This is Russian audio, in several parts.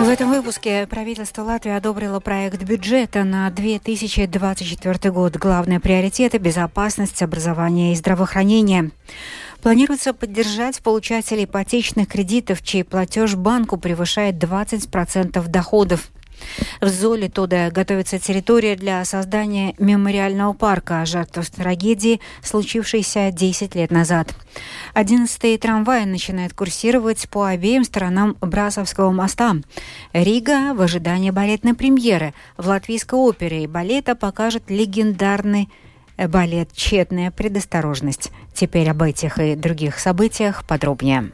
В этом выпуске правительство Латвии одобрило проект бюджета на 2024 год. Главные приоритеты – безопасность, образование и здравоохранение. Планируется поддержать получателей ипотечных кредитов, чей платеж банку превышает 20% доходов. В Золе туда готовится территория для создания мемориального парка жертв трагедии, случившейся 10 лет назад. Одиннадцатый трамвай начинает курсировать по обеим сторонам Брасовского моста. Рига в ожидании балетной премьеры. В Латвийской опере и балета покажет легендарный балет «Тщетная предосторожность». Теперь об этих и других событиях подробнее.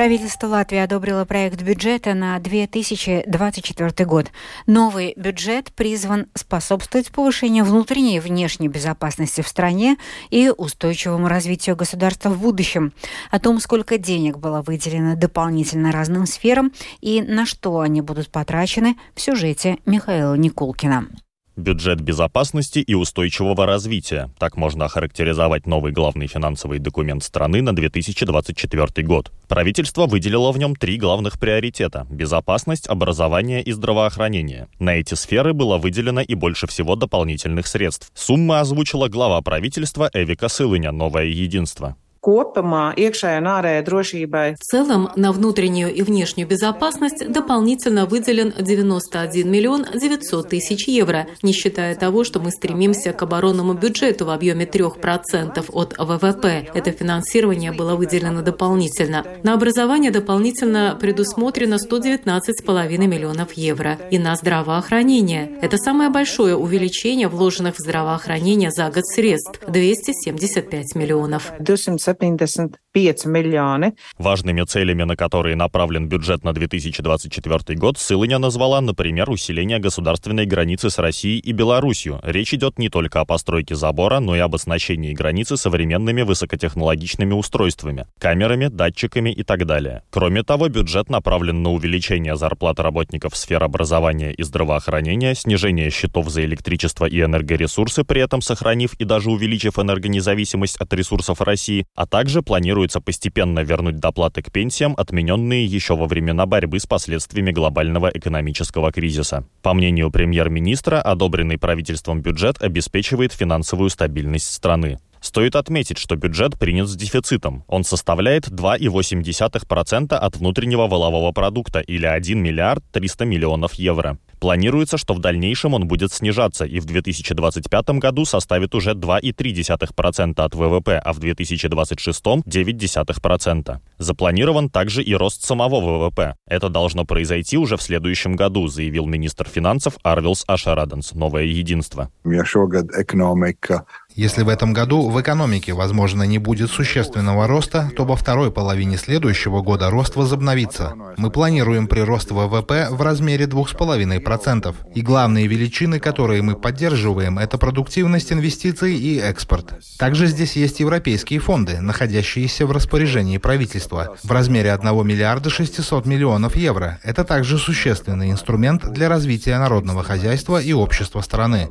Правительство Латвии одобрило проект бюджета на 2024 год. Новый бюджет призван способствовать повышению внутренней и внешней безопасности в стране и устойчивому развитию государства в будущем. О том, сколько денег было выделено дополнительно разным сферам и на что они будут потрачены, в сюжете Михаила Никулкина. Бюджет безопасности и устойчивого развития. Так можно охарактеризовать новый главный финансовый документ страны на 2024 год. Правительство выделило в нем три главных приоритета – безопасность, образование и здравоохранение. На эти сферы было выделено и больше всего дополнительных средств. Суммы озвучила глава правительства Эвика Сылыня «Новое единство». Копама, iekšējai un ārējai drošībai. В целом, на внутреннюю и внешнюю безопасность дополнительно выделен 91 миллион 900 тысяч евро, не считая того, что мы стремимся к оборонному бюджету в объеме 3% от ВВП. Это финансирование было выделено дополнительно. На образование дополнительно предусмотрено 119,5 миллионов евро. И на здравоохранение. Это самое большое увеличение вложенных в здравоохранение за год средств – 275 миллионов. 70 75 миллионы. Важными целями, на которые направлен бюджет на 2024 год, Сылыня назвала, например, усиление государственной границы с Россией и Беларусью. Речь идет не только о постройке забора, но и об оснащении границы современными высокотехнологичными устройствами, камерами, датчиками и так далее. Кроме того, бюджет направлен на увеличение зарплат работников сфер образования и здравоохранения, снижение счетов за электричество и энергоресурсы, при этом сохранив и даже увеличив энергонезависимость от ресурсов России, а также планируется постепенно вернуть доплаты к пенсиям, отмененные еще во времена борьбы с последствиями глобального экономического кризиса. По мнению премьер-министра, одобренный правительством бюджет обеспечивает финансовую стабильность страны. Стоит отметить, что бюджет принят с дефицитом. Он составляет 2,8% от внутреннего волового продукта или 1 миллиард 300 миллионов евро. Планируется, что в дальнейшем он будет снижаться и в 2025 году составит уже 2,3% от ВВП, а в 2026 – 0,9%. Запланирован также и рост самого ВВП. Это должно произойти уже в следующем году, заявил министр финансов Арвилс Ашараденс, «Новое единство». Если в этом году в экономике, возможно, не будет существенного роста, то во второй половине следующего года рост возобновится. Мы планируем прирост ВВП в размере 2,5%. И главные величины, которые мы поддерживаем, это продуктивность инвестиций и экспорт. Также здесь есть европейские фонды, находящиеся в распоряжении правительства, в размере 1 миллиарда 600 миллионов евро. Это также существенный инструмент для развития народного хозяйства и общества страны.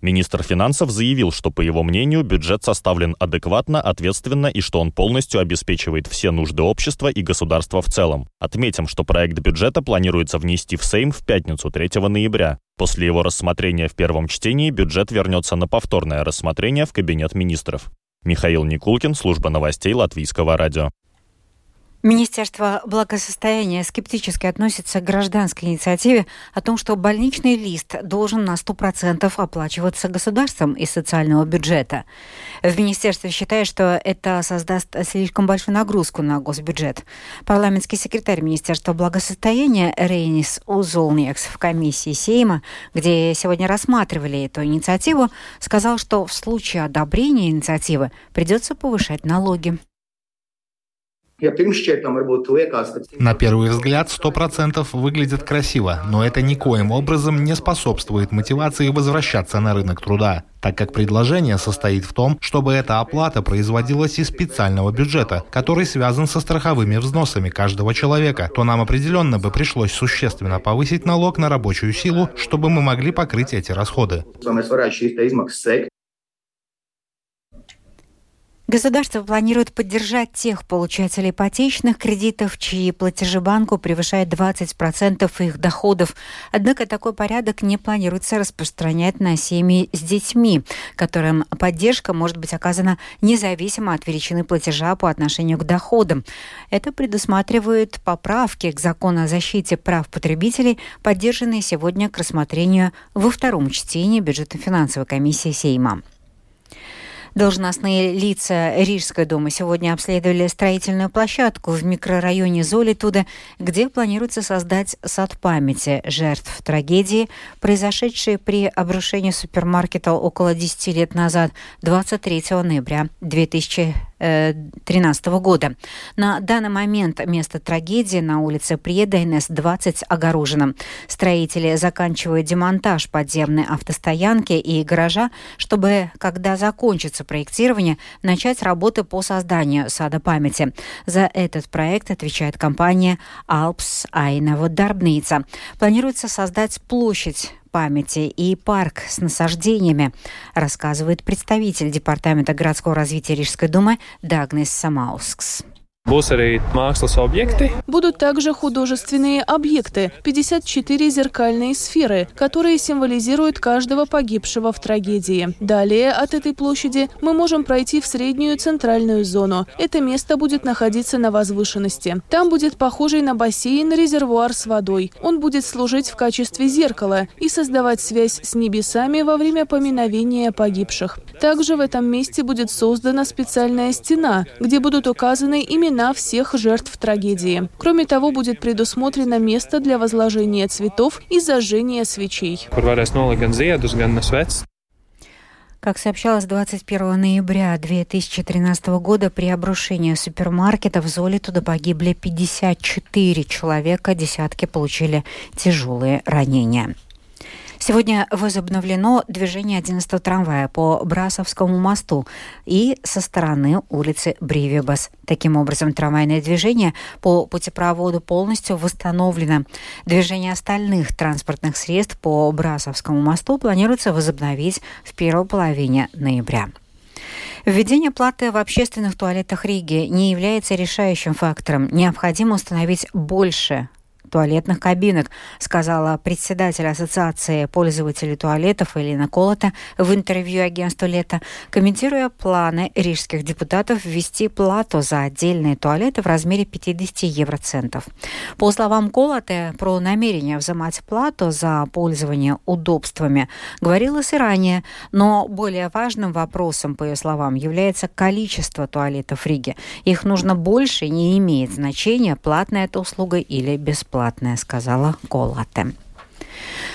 Министр финансов заявил, что, по его мнению, бюджет составлен адекватно, ответственно и что он полностью обеспечивает все нужды общества и государства в целом. Отметим, что проект бюджета планируется внести в Сейм в пятницу 3 ноября. После его рассмотрения в первом чтении бюджет вернется на повторное рассмотрение в Кабинет министров. Михаил Никулкин, служба новостей Латвийского радио. Министерство благосостояния скептически относится к гражданской инициативе о том, что больничный лист должен на 100% оплачиваться государством из социального бюджета. В министерстве считают, что это создаст слишком большую нагрузку на госбюджет. Парламентский секретарь Министерства благосостояния Рейнис Узолникс в комиссии Сейма, где сегодня рассматривали эту инициативу, сказал, что в случае одобрения инициативы придется повышать налоги. На первый взгляд, 100% выглядит красиво, но это никоим образом не способствует мотивации возвращаться на рынок труда, так как предложение состоит в том, чтобы эта оплата производилась из специального бюджета, который связан со страховыми взносами каждого человека, то нам определенно бы пришлось существенно повысить налог на рабочую силу, чтобы мы могли покрыть эти расходы. Государство планирует поддержать тех получателей ипотечных кредитов, чьи платежи банку превышают 20% их доходов. Однако такой порядок не планируется распространять на семьи с детьми, которым поддержка может быть оказана независимо от величины платежа по отношению к доходам. Это предусматривает поправки к закону о защите прав потребителей, поддержанные сегодня к рассмотрению во втором чтении бюджетно-финансовой комиссии Сейма. Должностные лица Рижской думы сегодня обследовали строительную площадку в микрорайоне Золитуда, где планируется создать сад памяти жертв трагедии, произошедшей при обрушении супермаркета около 10 лет назад, 23 ноября 2000 2013 года. На данный момент место трагедии на улице Преда НС-20 огорожено. Строители заканчивают демонтаж подземной автостоянки и гаража, чтобы, когда закончится проектирование, начать работы по созданию сада памяти. За этот проект отвечает компания Alps Айнево Дарбница. Планируется создать площадь памяти и парк с насаждениями, рассказывает представитель Департамента городского развития Рижской думы Дагнес Самаускс. Будут также художественные объекты, 54 зеркальные сферы, которые символизируют каждого погибшего в трагедии. Далее от этой площади мы можем пройти в среднюю центральную зону. Это место будет находиться на возвышенности. Там будет похожий на бассейн резервуар с водой. Он будет служить в качестве зеркала и создавать связь с небесами во время поминовения погибших. Также в этом месте будет создана специальная стена, где будут указаны имена имена всех жертв трагедии. Кроме того, будет предусмотрено место для возложения цветов и зажжения свечей. Как сообщалось 21 ноября 2013 года, при обрушении супермаркета в Золе туда погибли 54 человека, десятки получили тяжелые ранения. Сегодня возобновлено движение 11 трамвая по Брасовскому мосту и со стороны улицы Бривибас. Таким образом, трамвайное движение по путепроводу полностью восстановлено. Движение остальных транспортных средств по Брасовскому мосту планируется возобновить в первой половине ноября. Введение платы в общественных туалетах Риги не является решающим фактором. Необходимо установить больше туалетных кабинок, сказала председатель Ассоциации пользователей туалетов Элина Колота в интервью агентству «Лето», комментируя планы рижских депутатов ввести плату за отдельные туалеты в размере 50 евроцентов. По словам Колоты, про намерение взимать плату за пользование удобствами говорилось и ранее, но более важным вопросом, по ее словам, является количество туалетов в Риге. Их нужно больше, не имеет значения, платная эта услуга или бесплатная бесплатная, сказала Колате.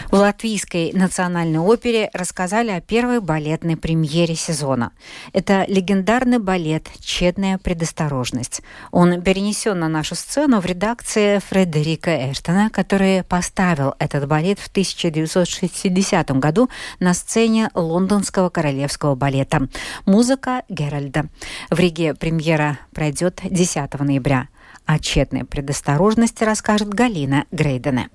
В Латвийской национальной опере рассказали о первой балетной премьере сезона. Это легендарный балет «Тщетная предосторожность». Он перенесен на нашу сцену в редакции Фредерика Эштона, который поставил этот балет в 1960 году на сцене Лондонского королевского балета. Музыка Геральда. В Риге премьера пройдет 10 ноября. О тщетной предосторожности расскажет Галина Грейдене.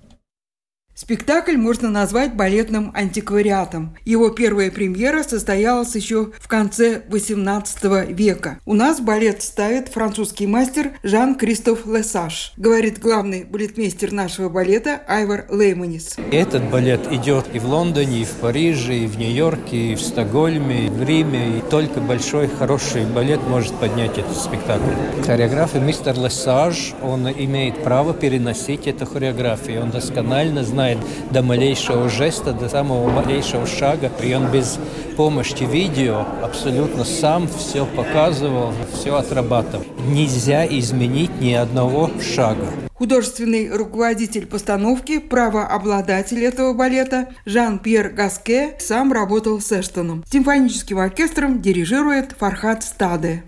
Спектакль можно назвать балетным антиквариатом. Его первая премьера состоялась еще в конце XVIII века. У нас балет ставит французский мастер Жан-Кристоф Лесаж, говорит главный балетмейстер нашего балета Айвар Лейманис. Этот балет идет и в Лондоне, и в Париже, и в Нью-Йорке, и в Стокгольме, и в Риме. И только большой, хороший балет может поднять этот спектакль. Хореограф мистер Лесаж, он имеет право переносить эту хореографию. Он досконально знает, знает до малейшего жеста, до самого малейшего шага. И он без помощи видео абсолютно сам все показывал, все отрабатывал. Нельзя изменить ни одного шага. Художественный руководитель постановки, правообладатель этого балета Жан-Пьер Гаске сам работал с Эштоном. Симфоническим оркестром дирижирует Фархат Стаде.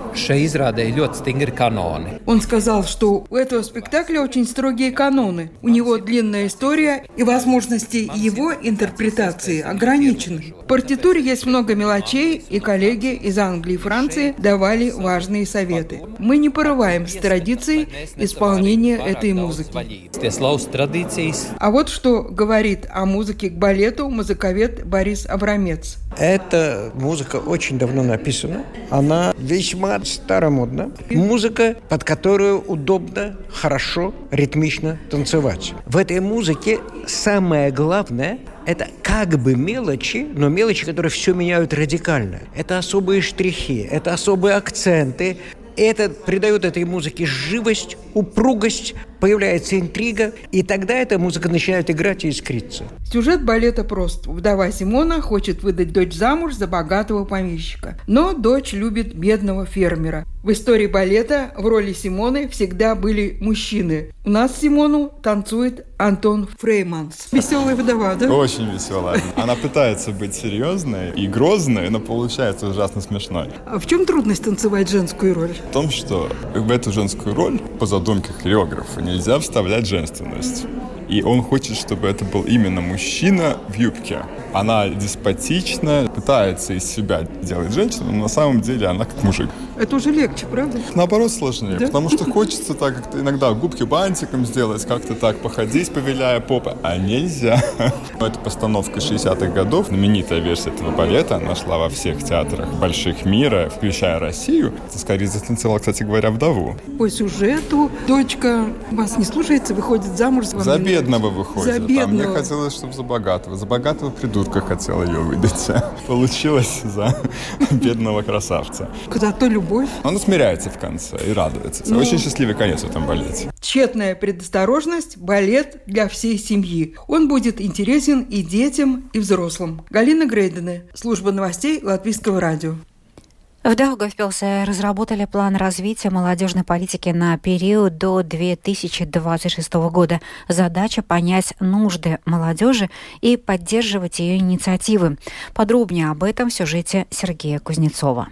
Он сказал, что у этого спектакля очень строгие каноны. У него длинная история, и возможности его интерпретации ограничены. В партитуре есть много мелочей, и коллеги из Англии и Франции давали важные советы. Мы не порываем с традицией исполнения этой музыки. А вот что говорит о музыке к балету музыковед Борис Абрамец. Эта музыка очень давно написана. Она весьма старомодна. Музыка, под которую удобно, хорошо, ритмично танцевать. В этой музыке самое главное это как бы мелочи, но мелочи, которые все меняют радикально. Это особые штрихи, это особые акценты, это придает этой музыке живость, упругость, появляется интрига, и тогда эта музыка начинает играть и искриться. Сюжет балета прост. Вдова Симона хочет выдать дочь замуж за богатого помещика. Но дочь любит бедного фермера. В истории балета в роли Симоны всегда были мужчины. У нас Симону танцует Антон Фрейманс. Веселая вдова, да? Очень веселая. Она пытается быть серьезной и грозной, но получается ужасно смешной. А в чем трудность танцевать женскую роль? В том, что в эту женскую роль, по задумке хореографа, нельзя вставлять женственность. И он хочет, чтобы это был именно мужчина в юбке. Она деспотична, пытается из себя делать женщину, но на самом деле она как мужик. Это уже легче, правда? Наоборот, сложнее. Да? Потому что хочется так как-то иногда губки бантиком сделать, как-то так походить, повеляя попы. А нельзя. Это постановка 60-х годов. Знаменитая версия этого балета. Она шла во всех театрах больших мира, включая Россию. Скорее затанцевала, кстати говоря, вдову. По сюжету дочка вас не слушается, выходит замуж. За бедного выходит. За бедного. А мне хотелось, чтобы за богатого. За богатого придурка хотела ее выдать. Получилось за бедного красавца. Куда-то любовь любовь. Он смиряется в конце и радуется. Ну, Очень счастливый конец в этом балете. Тщетная предосторожность – балет для всей семьи. Он будет интересен и детям, и взрослым. Галина Грейдене, служба новостей Латвийского радио. В Даугавпилсе разработали план развития молодежной политики на период до 2026 года. Задача понять нужды молодежи и поддерживать ее инициативы. Подробнее об этом в сюжете Сергея Кузнецова.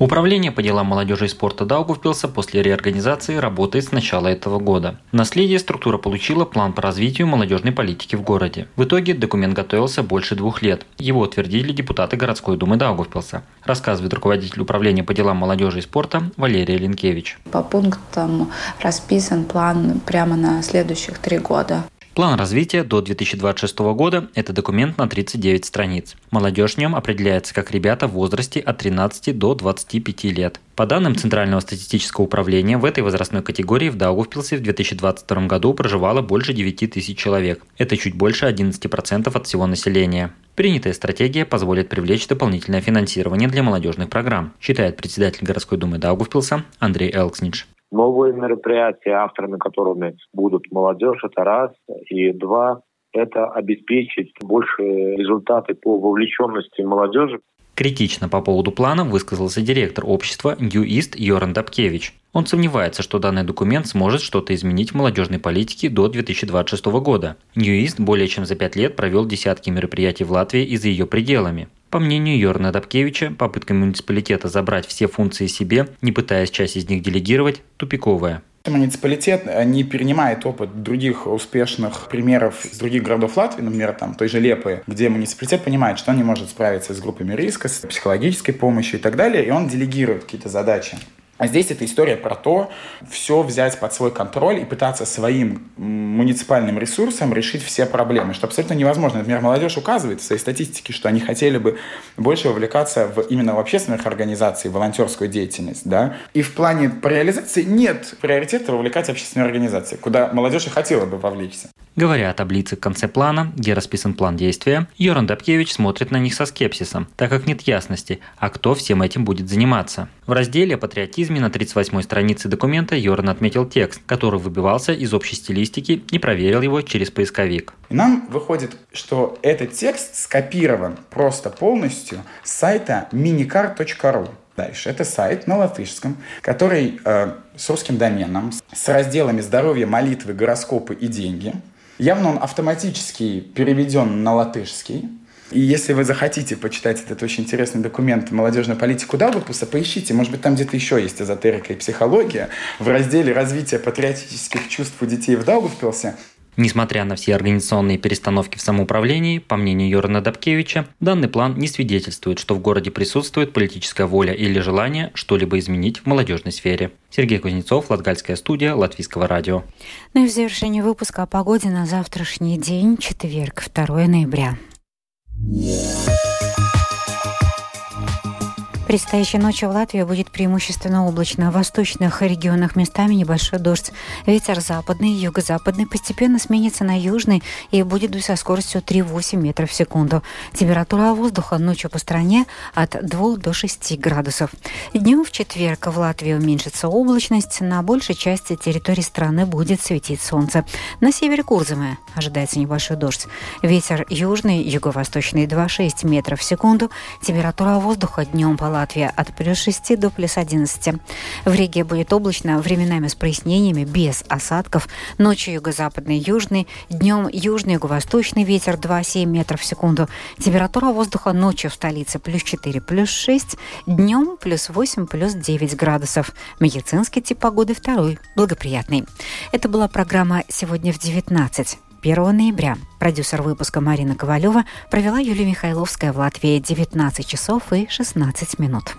Управление по делам молодежи и спорта Даугавпилса после реорганизации работает с начала этого года. Наследие структура получила план по развитию молодежной политики в городе. В итоге документ готовился больше двух лет. Его утвердили депутаты городской думы Даугавпилса, рассказывает руководитель управления по делам молодежи и спорта Валерия Линкевич. По пунктам расписан план прямо на следующих три года. План развития до 2026 года – это документ на 39 страниц. Молодежь в нем определяется как ребята в возрасте от 13 до 25 лет. По данным Центрального статистического управления, в этой возрастной категории в Даугавпилсе в 2022 году проживало больше 9 тысяч человек. Это чуть больше 11% от всего населения. Принятая стратегия позволит привлечь дополнительное финансирование для молодежных программ, считает председатель городской думы Даугавпилса Андрей Элкснич. Новые мероприятия, авторами которыми будут молодежь, это раз. И два, это обеспечить большие результаты по вовлеченности молодежи. Критично по поводу плана высказался директор общества New East Йоран Дабкевич. Он сомневается, что данный документ сможет что-то изменить в молодежной политике до 2026 года. New East более чем за пять лет провел десятки мероприятий в Латвии и за ее пределами. По мнению Йорна Дабкевича, попытка муниципалитета забрать все функции себе, не пытаясь часть из них делегировать, тупиковая. Муниципалитет не перенимает опыт других успешных примеров из других городов Латвии, например, там той же Лепы, где муниципалитет понимает, что он не может справиться с группами риска, с психологической помощью и так далее, и он делегирует какие-то задачи. А здесь эта история про то, все взять под свой контроль и пытаться своим муниципальным ресурсом решить все проблемы, что абсолютно невозможно. Например, молодежь указывает в своей статистике, что они хотели бы больше вовлекаться в, именно в общественных организаций, в волонтерскую деятельность. Да? И в плане реализации нет приоритета вовлекать общественные организации, куда молодежь и хотела бы вовлечься. Говоря о таблице в конце плана, где расписан план действия, Йоран Дабкевич смотрит на них со скепсисом, так как нет ясности, а кто всем этим будет заниматься. В разделе «Патриотизме» на 38-й странице документа Йоран отметил текст, который выбивался из общей стилистики и проверил его через поисковик. Нам выходит, что этот текст скопирован просто полностью с сайта minicar.ru. Дальше. Это сайт на латышском, который э, с русским доменом, с разделами здоровья, молитвы, гороскопы и деньги. Явно он автоматически переведен на латышский. И если вы захотите почитать этот очень интересный документ «Молодежная политика Даугавпилса», поищите, может быть, там где-то еще есть эзотерика и психология в разделе «Развитие патриотических чувств у детей в Даугавпилсе». Несмотря на все организационные перестановки в самоуправлении, по мнению Йорана Дабкевича, данный план не свидетельствует, что в городе присутствует политическая воля или желание что-либо изменить в молодежной сфере. Сергей Кузнецов, Латгальская студия, Латвийского радио. Ну и в завершении выпуска о погоде на завтрашний день, четверг, 2 ноября. Предстоящей ночью в Латвии будет преимущественно облачно. В восточных регионах местами небольшой дождь. Ветер западный, юго-западный постепенно сменится на южный и будет дуть со скоростью 3-8 метров в секунду. Температура воздуха ночью по стране от 2 до 6 градусов. Днем в четверг в Латвии уменьшится облачность. На большей части территории страны будет светить солнце. На севере Курзамы ожидается небольшой дождь. Ветер южный, юго-восточный 2-6 метров в секунду. Температура воздуха днем по Латвия от плюс 6 до плюс 11. В Риге будет облачно, временами с прояснениями, без осадков. Ночью юго-западный, южный, днем южный, юго-восточный ветер 2,7 метров в секунду. Температура воздуха ночью в столице плюс 4, плюс 6, днем плюс 8, плюс 9 градусов. Медицинский тип погоды второй, благоприятный. Это была программа «Сегодня в 19». 1 ноября. Продюсер выпуска Марина Ковалева провела Юлия Михайловская в Латвии 19 часов и 16 минут.